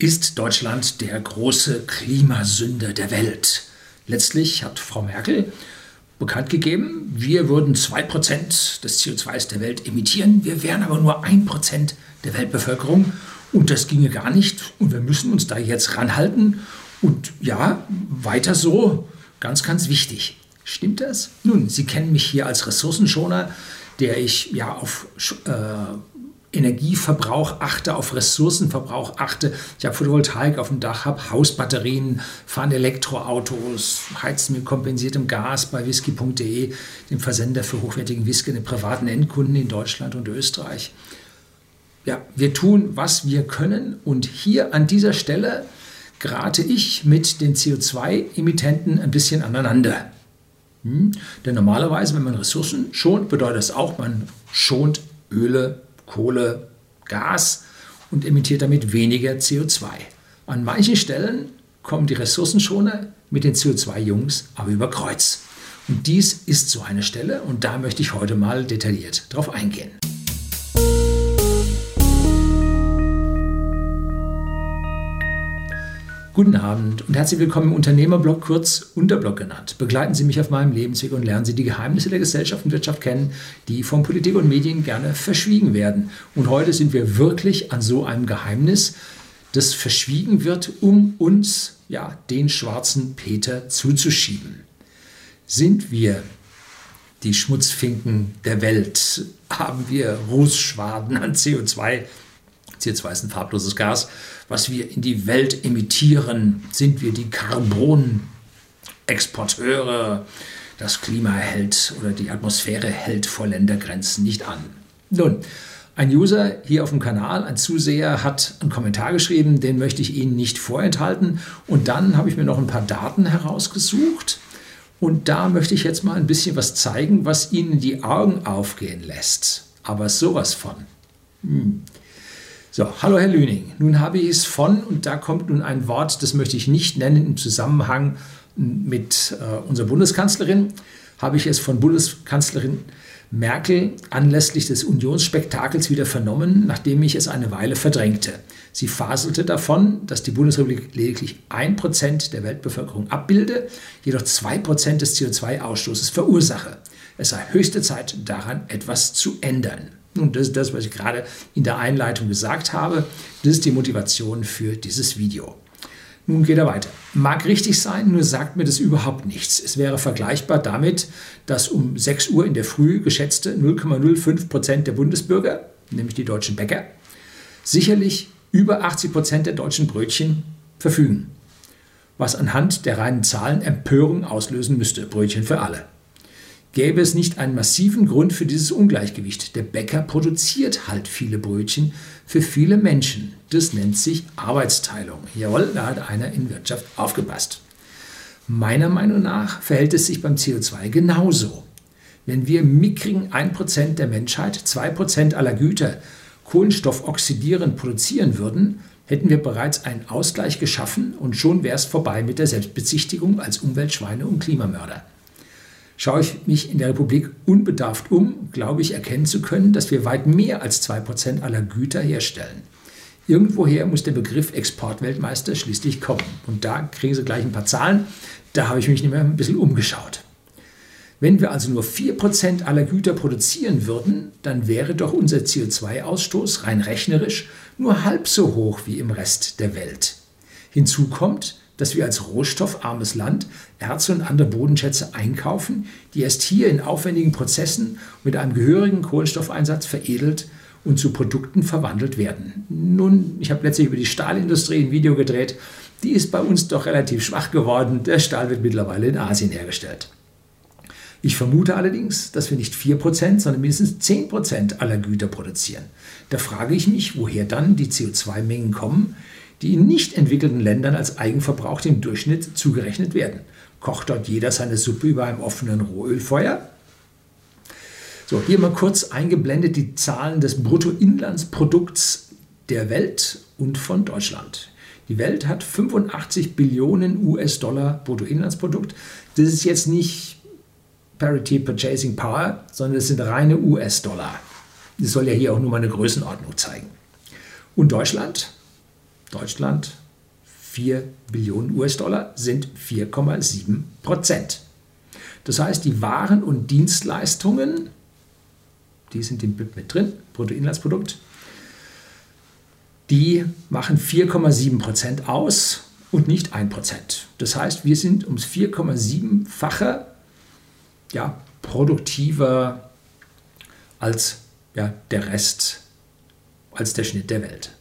Ist Deutschland der große Klimasünder der Welt? Letztlich hat Frau Merkel bekannt gegeben, wir würden 2% des CO2s der Welt emittieren, wir wären aber nur 1% der Weltbevölkerung und das ginge gar nicht und wir müssen uns da jetzt ranhalten und ja, weiter so, ganz, ganz wichtig. Stimmt das? Nun, Sie kennen mich hier als Ressourcenschoner, der ich ja auf äh, Energieverbrauch achte, auf Ressourcenverbrauch achte. Ich habe Photovoltaik auf dem Dach, habe Hausbatterien, fahre Elektroautos, heizen mit kompensiertem Gas bei whisky.de, dem Versender für hochwertigen Whisky den privaten Endkunden in Deutschland und Österreich. Ja, wir tun, was wir können und hier an dieser Stelle gerate ich mit den CO2-Emittenten ein bisschen aneinander. Hm? Denn normalerweise, wenn man Ressourcen schont, bedeutet das auch, man schont Öle, Kohle, Gas und emittiert damit weniger CO2. An manchen Stellen kommen die Ressourcenschoner mit den CO2-Jungs aber über Kreuz. Und dies ist so eine Stelle und da möchte ich heute mal detailliert drauf eingehen. Guten Abend und herzlich willkommen im Unternehmerblog, kurz Unterblog genannt. Begleiten Sie mich auf meinem Lebensweg und lernen Sie die Geheimnisse der Gesellschaft und Wirtschaft kennen, die von Politik und Medien gerne verschwiegen werden. Und heute sind wir wirklich an so einem Geheimnis, das verschwiegen wird, um uns, ja, den schwarzen Peter zuzuschieben. Sind wir die Schmutzfinken der Welt? Haben wir Rußschwaden an CO2 CO2 ist ein farbloses Gas, was wir in die Welt emittieren. Sind wir die Carbonexporteure? Das Klima hält oder die Atmosphäre hält vor Ländergrenzen nicht an. Nun, ein User hier auf dem Kanal, ein Zuseher, hat einen Kommentar geschrieben, den möchte ich Ihnen nicht vorenthalten. Und dann habe ich mir noch ein paar Daten herausgesucht. Und da möchte ich jetzt mal ein bisschen was zeigen, was Ihnen die Augen aufgehen lässt. Aber sowas von. Hm. So, hallo Herr Lüning. Nun habe ich es von, und da kommt nun ein Wort, das möchte ich nicht nennen im Zusammenhang mit äh, unserer Bundeskanzlerin, habe ich es von Bundeskanzlerin Merkel anlässlich des Unionsspektakels wieder vernommen, nachdem ich es eine Weile verdrängte. Sie faselte davon, dass die Bundesrepublik lediglich 1% der Weltbevölkerung abbilde, jedoch 2% des CO2-Ausstoßes verursache. Es sei höchste Zeit, daran etwas zu ändern. Und das ist das, was ich gerade in der Einleitung gesagt habe. Das ist die Motivation für dieses Video. Nun geht er weiter. Mag richtig sein, nur sagt mir das überhaupt nichts. Es wäre vergleichbar damit, dass um 6 Uhr in der Früh geschätzte 0,05 Prozent der Bundesbürger, nämlich die deutschen Bäcker, sicherlich über 80 Prozent der deutschen Brötchen verfügen. Was anhand der reinen Zahlen Empörung auslösen müsste. Brötchen für alle gäbe es nicht einen massiven Grund für dieses Ungleichgewicht. Der Bäcker produziert halt viele Brötchen für viele Menschen. Das nennt sich Arbeitsteilung. Jawohl, da hat einer in Wirtschaft aufgepasst. Meiner Meinung nach verhält es sich beim CO2 genauso. Wenn wir mickrigen 1% der Menschheit 2% aller Güter kohlenstoffoxidierend produzieren würden, hätten wir bereits einen Ausgleich geschaffen und schon wäre es vorbei mit der Selbstbezichtigung als Umweltschweine und Klimamörder. Schaue ich mich in der Republik unbedarft um, glaube ich erkennen zu können, dass wir weit mehr als 2% aller Güter herstellen. Irgendwoher muss der Begriff Exportweltmeister schließlich kommen. Und da kriegen Sie gleich ein paar Zahlen. Da habe ich mich nicht mehr ein bisschen umgeschaut. Wenn wir also nur 4% aller Güter produzieren würden, dann wäre doch unser CO2-Ausstoß rein rechnerisch nur halb so hoch wie im Rest der Welt. Hinzu kommt, dass wir als rohstoffarmes Land Erze und andere Bodenschätze einkaufen, die erst hier in aufwendigen Prozessen mit einem gehörigen Kohlenstoffeinsatz veredelt und zu Produkten verwandelt werden. Nun, ich habe letztlich über die Stahlindustrie ein Video gedreht. Die ist bei uns doch relativ schwach geworden. Der Stahl wird mittlerweile in Asien hergestellt. Ich vermute allerdings, dass wir nicht 4%, sondern mindestens 10% aller Güter produzieren. Da frage ich mich, woher dann die CO2-Mengen kommen, die in nicht entwickelten Ländern als Eigenverbrauch dem Durchschnitt zugerechnet werden. Kocht dort jeder seine Suppe über einem offenen Rohölfeuer? So, hier mal kurz eingeblendet die Zahlen des Bruttoinlandsprodukts der Welt und von Deutschland. Die Welt hat 85 Billionen US-Dollar Bruttoinlandsprodukt. Das ist jetzt nicht Parity Purchasing Power, sondern das sind reine US-Dollar. Das soll ja hier auch nur mal eine Größenordnung zeigen. Und Deutschland Deutschland 4 Billionen US-Dollar sind 4,7 Prozent. Das heißt, die Waren und Dienstleistungen, die sind im BIP mit drin, Bruttoinlandsprodukt, die machen 4,7 Prozent aus und nicht 1 Prozent. Das heißt, wir sind ums 4,7-fache ja, produktiver als ja, der Rest, als der Schnitt der Welt.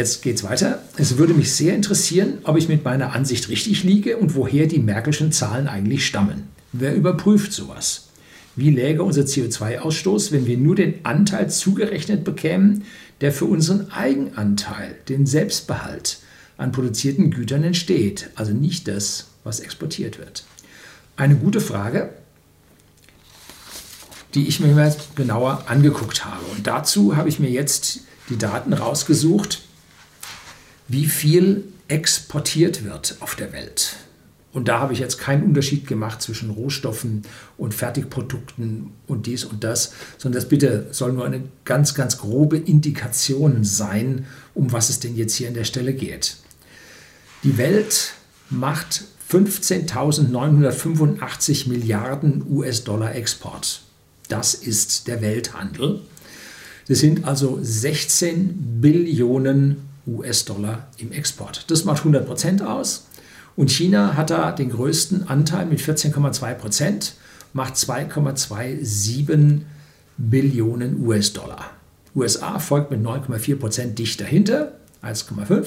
Jetzt geht es weiter. Es würde mich sehr interessieren, ob ich mit meiner Ansicht richtig liege und woher die Merkelschen Zahlen eigentlich stammen. Wer überprüft sowas? Wie läge unser CO2-Ausstoß, wenn wir nur den Anteil zugerechnet bekämen, der für unseren Eigenanteil, den Selbstbehalt an produzierten Gütern entsteht, also nicht das, was exportiert wird? Eine gute Frage, die ich mir mal genauer angeguckt habe. Und dazu habe ich mir jetzt die Daten rausgesucht, wie viel exportiert wird auf der Welt. Und da habe ich jetzt keinen Unterschied gemacht zwischen Rohstoffen und Fertigprodukten und dies und das, sondern das bitte soll nur eine ganz, ganz grobe Indikation sein, um was es denn jetzt hier an der Stelle geht. Die Welt macht 15.985 Milliarden US-Dollar Export. Das ist der Welthandel. Das sind also 16 Billionen US-Dollar im Export. Das macht 100 Prozent aus. Und China hat da den größten Anteil mit 14,2 Prozent, macht 2,27 Billionen US-Dollar. USA folgt mit 9,4 Prozent dicht dahinter, 1,5.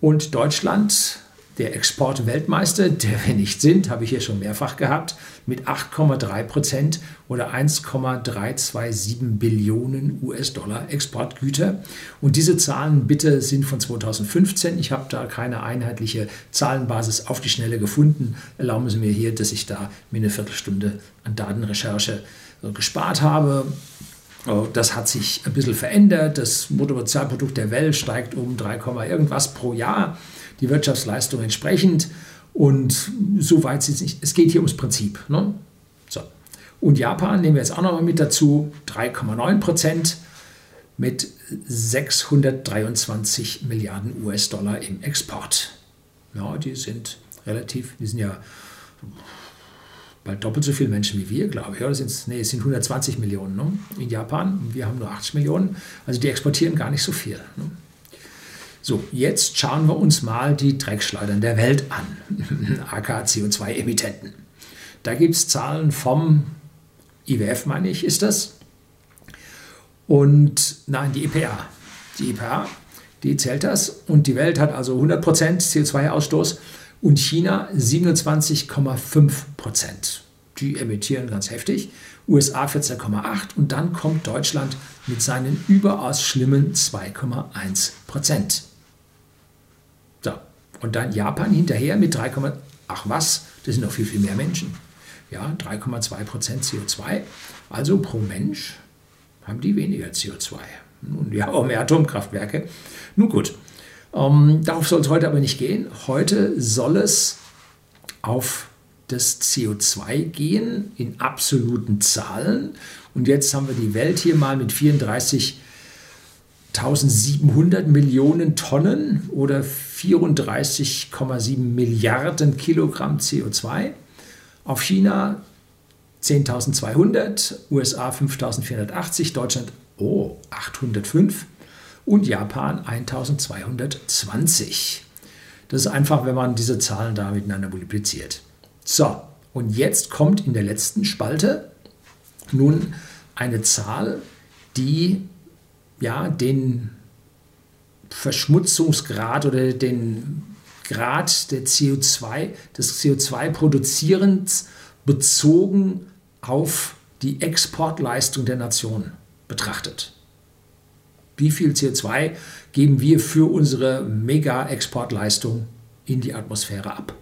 Und Deutschland der Exportweltmeister, der wir nicht sind, habe ich hier schon mehrfach gehabt, mit 8,3 Prozent oder 1,327 Billionen US-Dollar Exportgüter. Und diese Zahlen bitte sind von 2015. Ich habe da keine einheitliche Zahlenbasis auf die Schnelle gefunden. Erlauben Sie mir hier, dass ich da mir eine Viertelstunde an Datenrecherche äh, gespart habe. Oh, das hat sich ein bisschen verändert. Das Bruttosozialprodukt der Welt steigt um 3, irgendwas pro Jahr die Wirtschaftsleistung entsprechend. Und so weit es nicht. Es geht hier ums Prinzip. Ne? So. Und Japan nehmen wir jetzt auch noch mal mit dazu. 3,9 Prozent mit 623 Milliarden US-Dollar im Export. Ja, die sind relativ, die sind ja bald doppelt so viele Menschen wie wir, glaube ich. Oder sind's, nee, es sind 120 Millionen ne? in Japan. Wir haben nur 80 Millionen. Also die exportieren gar nicht so viel. Ne? So, jetzt schauen wir uns mal die Dreckschleudern der Welt an, aka CO2-Emittenten. Da gibt es Zahlen vom IWF, meine ich, ist das. Und nein, die EPA. Die EPA, die zählt das. Und die Welt hat also 100% CO2-Ausstoß und China 27,5%. Die emittieren ganz heftig. USA 14,8 und dann kommt Deutschland mit seinen überaus schlimmen 2,1 Prozent. Und dann Japan hinterher mit 3, ach was, das sind noch viel, viel mehr Menschen. Ja, 3,2 Prozent CO2. Also pro Mensch haben die weniger CO2. Und ja, auch mehr Atomkraftwerke. Nun gut, ähm, darauf soll es heute aber nicht gehen. Heute soll es auf das CO2 gehen in absoluten Zahlen. Und jetzt haben wir die Welt hier mal mit 34 1700 Millionen Tonnen oder 34,7 Milliarden Kilogramm CO2. Auf China 10.200, USA 5.480, Deutschland oh, 805 und Japan 1.220. Das ist einfach, wenn man diese Zahlen da miteinander multipliziert. So, und jetzt kommt in der letzten Spalte nun eine Zahl, die ja, den Verschmutzungsgrad oder den Grad der CO2, des CO2-Produzierens bezogen auf die Exportleistung der Nation betrachtet. Wie viel CO2 geben wir für unsere Mega-Exportleistung in die Atmosphäre ab?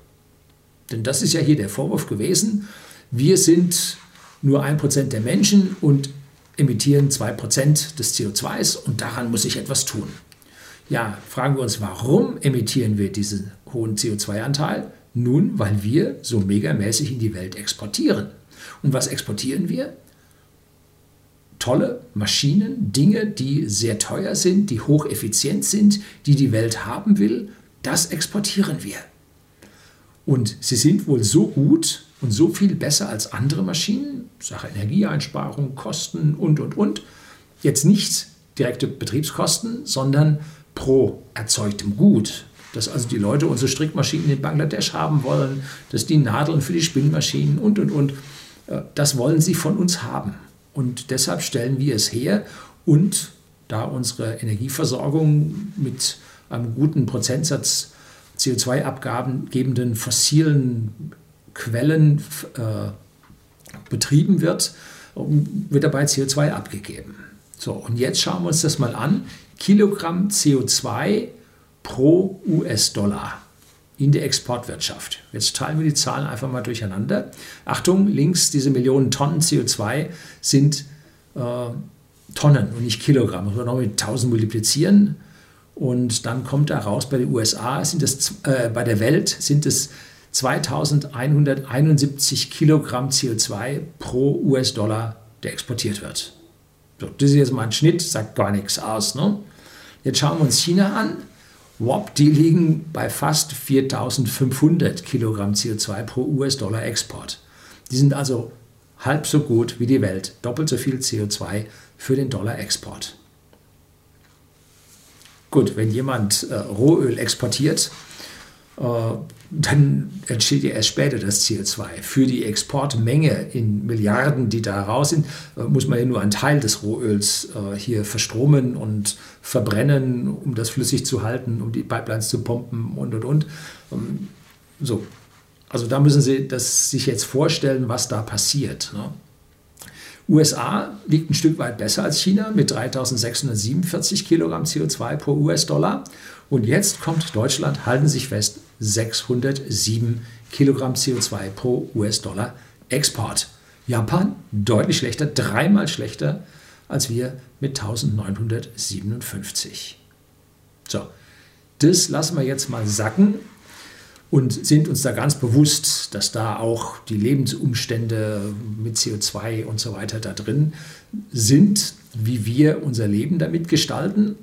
Denn das ist ja hier der Vorwurf gewesen. Wir sind nur ein Prozent der Menschen und emittieren 2% des CO2s und daran muss ich etwas tun. Ja, fragen wir uns, warum emittieren wir diesen hohen CO2-Anteil? Nun, weil wir so megamäßig in die Welt exportieren. Und was exportieren wir? tolle Maschinen, Dinge, die sehr teuer sind, die hocheffizient sind, die die Welt haben will. Das exportieren wir. Und sie sind wohl so gut und so viel besser als andere Maschinen, Sache Energieeinsparung, Kosten und, und, und. Jetzt nicht direkte Betriebskosten, sondern pro erzeugtem Gut. Dass also die Leute unsere Strickmaschinen in Bangladesch haben wollen, dass die Nadeln für die Spinnmaschinen und, und, und. Äh, das wollen sie von uns haben. Und deshalb stellen wir es her und da unsere Energieversorgung mit einem guten Prozentsatz CO2-Abgaben gebenden fossilen Quellen äh, betrieben wird, wird dabei CO2 abgegeben. So, und jetzt schauen wir uns das mal an. Kilogramm CO2 pro US-Dollar in der Exportwirtschaft. Jetzt teilen wir die Zahlen einfach mal durcheinander. Achtung, links diese Millionen Tonnen CO2 sind äh, Tonnen und nicht Kilogramm. Das muss man noch mit 1000 multiplizieren. Und dann kommt da raus, bei den USA sind es, äh, bei der Welt sind es 2171 Kilogramm CO2 pro US-Dollar, der exportiert wird. So, das ist jetzt mal ein Schnitt, sagt gar nichts aus. Ne? Jetzt schauen wir uns China an. WOP, die liegen bei fast 4500 Kilogramm CO2 pro US-Dollar Export. Die sind also halb so gut wie die Welt, doppelt so viel CO2 für den Dollar Export. Gut, wenn jemand äh, Rohöl exportiert, dann entsteht ja erst später das CO2. Für die Exportmenge in Milliarden, die da raus sind, äh, muss man ja nur einen Teil des Rohöls äh, hier verstromen und verbrennen, um das flüssig zu halten, um die Pipelines zu pumpen und und und. Ähm, so. Also da müssen Sie das sich jetzt vorstellen, was da passiert. Ne? USA liegt ein Stück weit besser als China mit 3647 Kilogramm CO2 pro US-Dollar. Und jetzt kommt Deutschland, halten Sie sich fest, 607 Kilogramm CO2 pro US-Dollar Export. Japan deutlich schlechter, dreimal schlechter als wir mit 1957. So, das lassen wir jetzt mal sacken und sind uns da ganz bewusst, dass da auch die Lebensumstände mit CO2 und so weiter da drin sind, wie wir unser Leben damit gestalten.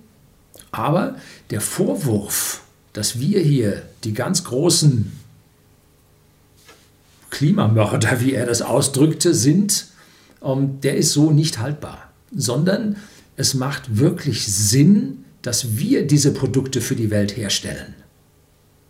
Aber der Vorwurf, dass wir hier die ganz großen Klimamörder, wie er das ausdrückte, sind, ähm, der ist so nicht haltbar, sondern es macht wirklich Sinn, dass wir diese Produkte für die Welt herstellen,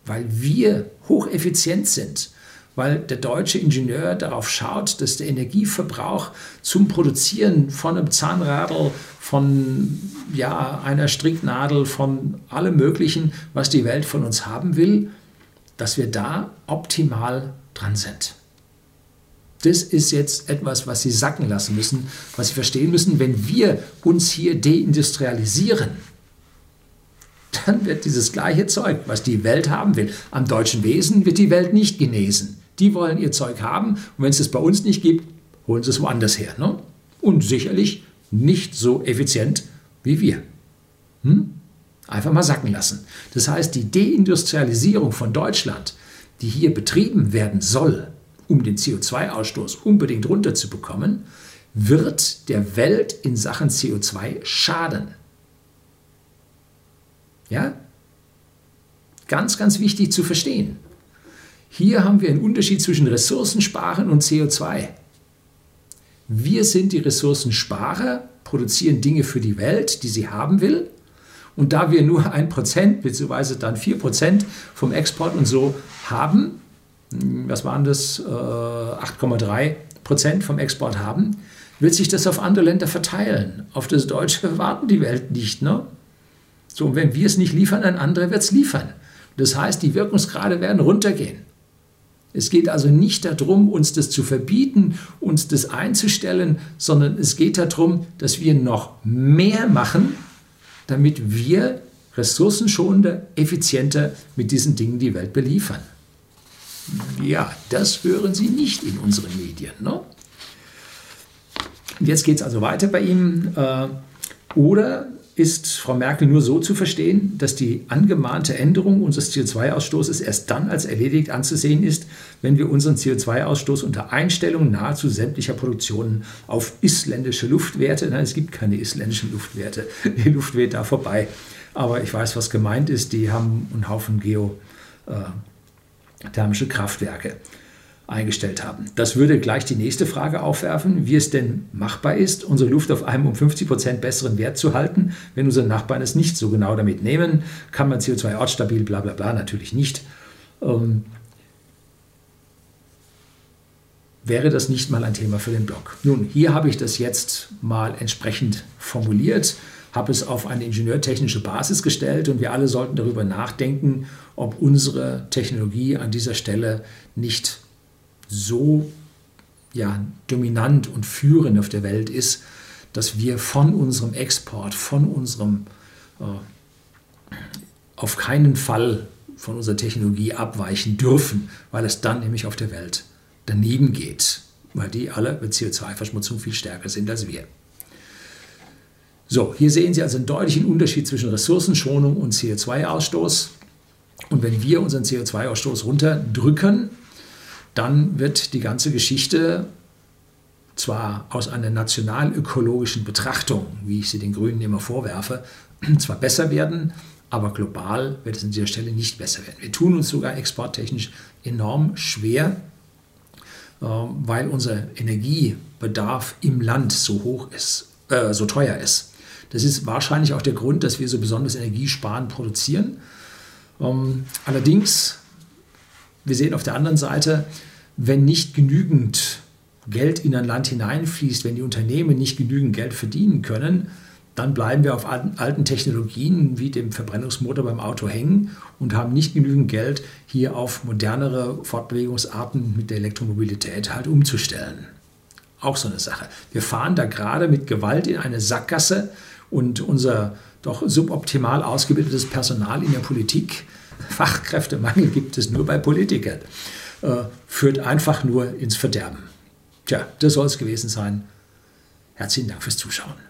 weil wir hocheffizient sind, weil der deutsche Ingenieur darauf schaut, dass der Energieverbrauch zum Produzieren von einem Zahnradl, von ja, einer Stricknadel, von allem Möglichen, was die Welt von uns haben will, dass wir da optimal dran sind. Das ist jetzt etwas, was Sie sacken lassen müssen, was Sie verstehen müssen. Wenn wir uns hier deindustrialisieren, dann wird dieses gleiche Zeug, was die Welt haben will, am deutschen Wesen wird die Welt nicht genesen. Die wollen ihr Zeug haben und wenn es es bei uns nicht gibt, holen sie es woanders her. Ne? Und sicherlich nicht so effizient wie wir. Hm? Einfach mal sacken lassen. Das heißt, die Deindustrialisierung von Deutschland, die hier betrieben werden soll, um den CO2-Ausstoß unbedingt runterzubekommen, wird der Welt in Sachen CO2 schaden. Ja? Ganz, ganz wichtig zu verstehen. Hier haben wir einen Unterschied zwischen Ressourcensparen und CO2. Wir sind die Ressourcensparer, produzieren Dinge für die Welt, die sie haben will. Und da wir nur ein Prozent bzw. dann vier Prozent vom Export und so haben, hm, was waren das, 8,3 äh, Prozent vom Export haben, wird sich das auf andere Länder verteilen. Auf das Deutsche warten die Welt nicht. Ne? So, und wenn wir es nicht liefern, ein anderer wird es liefern. Das heißt, die Wirkungsgrade werden runtergehen. Es geht also nicht darum, uns das zu verbieten, uns das einzustellen, sondern es geht darum, dass wir noch mehr machen, damit wir ressourcenschonender, effizienter mit diesen Dingen die Welt beliefern. Ja, das hören Sie nicht in unseren Medien. Ne? Und jetzt geht es also weiter bei ihm. Äh, oder ist Frau Merkel nur so zu verstehen, dass die angemahnte Änderung unseres CO2-Ausstoßes erst dann als erledigt anzusehen ist, wenn wir unseren CO2-Ausstoß unter Einstellung nahezu sämtlicher Produktionen auf isländische Luftwerte, nein, es gibt keine isländischen Luftwerte, die Luft weht da vorbei, aber ich weiß, was gemeint ist, die haben einen Haufen geothermische Kraftwerke eingestellt haben. Das würde gleich die nächste Frage aufwerfen, wie es denn machbar ist, unsere Luft auf einem um 50 Prozent besseren Wert zu halten, wenn unsere Nachbarn es nicht so genau damit nehmen. Kann man CO2 ortsstabil, bla bla bla, natürlich nicht. Ähm, wäre das nicht mal ein Thema für den Blog. Nun, hier habe ich das jetzt mal entsprechend formuliert, habe es auf eine ingenieurtechnische Basis gestellt und wir alle sollten darüber nachdenken, ob unsere Technologie an dieser Stelle nicht so ja, dominant und führend auf der Welt ist, dass wir von unserem Export, von unserem, äh, auf keinen Fall von unserer Technologie abweichen dürfen, weil es dann nämlich auf der Welt daneben geht, weil die alle mit CO2-Verschmutzung viel stärker sind als wir. So, hier sehen Sie also einen deutlichen Unterschied zwischen Ressourcenschonung und CO2-Ausstoß. Und wenn wir unseren CO2-Ausstoß runterdrücken, dann wird die ganze Geschichte zwar aus einer nationalökologischen Betrachtung, wie ich sie den Grünen immer vorwerfe, zwar besser werden, aber global wird es an dieser Stelle nicht besser werden. Wir tun uns sogar exporttechnisch enorm schwer, äh, weil unser Energiebedarf im Land so hoch ist, äh, so teuer ist. Das ist wahrscheinlich auch der Grund, dass wir so besonders energiesparend produzieren. Ähm, allerdings wir sehen auf der anderen Seite, wenn nicht genügend Geld in ein Land hineinfließt, wenn die Unternehmen nicht genügend Geld verdienen können, dann bleiben wir auf alten Technologien wie dem Verbrennungsmotor beim Auto hängen und haben nicht genügend Geld, hier auf modernere Fortbewegungsarten mit der Elektromobilität halt umzustellen. Auch so eine Sache. Wir fahren da gerade mit Gewalt in eine Sackgasse und unser doch suboptimal ausgebildetes Personal in der Politik Fachkräftemangel gibt es nur bei Politikern. Äh, führt einfach nur ins Verderben. Tja, das soll es gewesen sein. Herzlichen Dank fürs Zuschauen.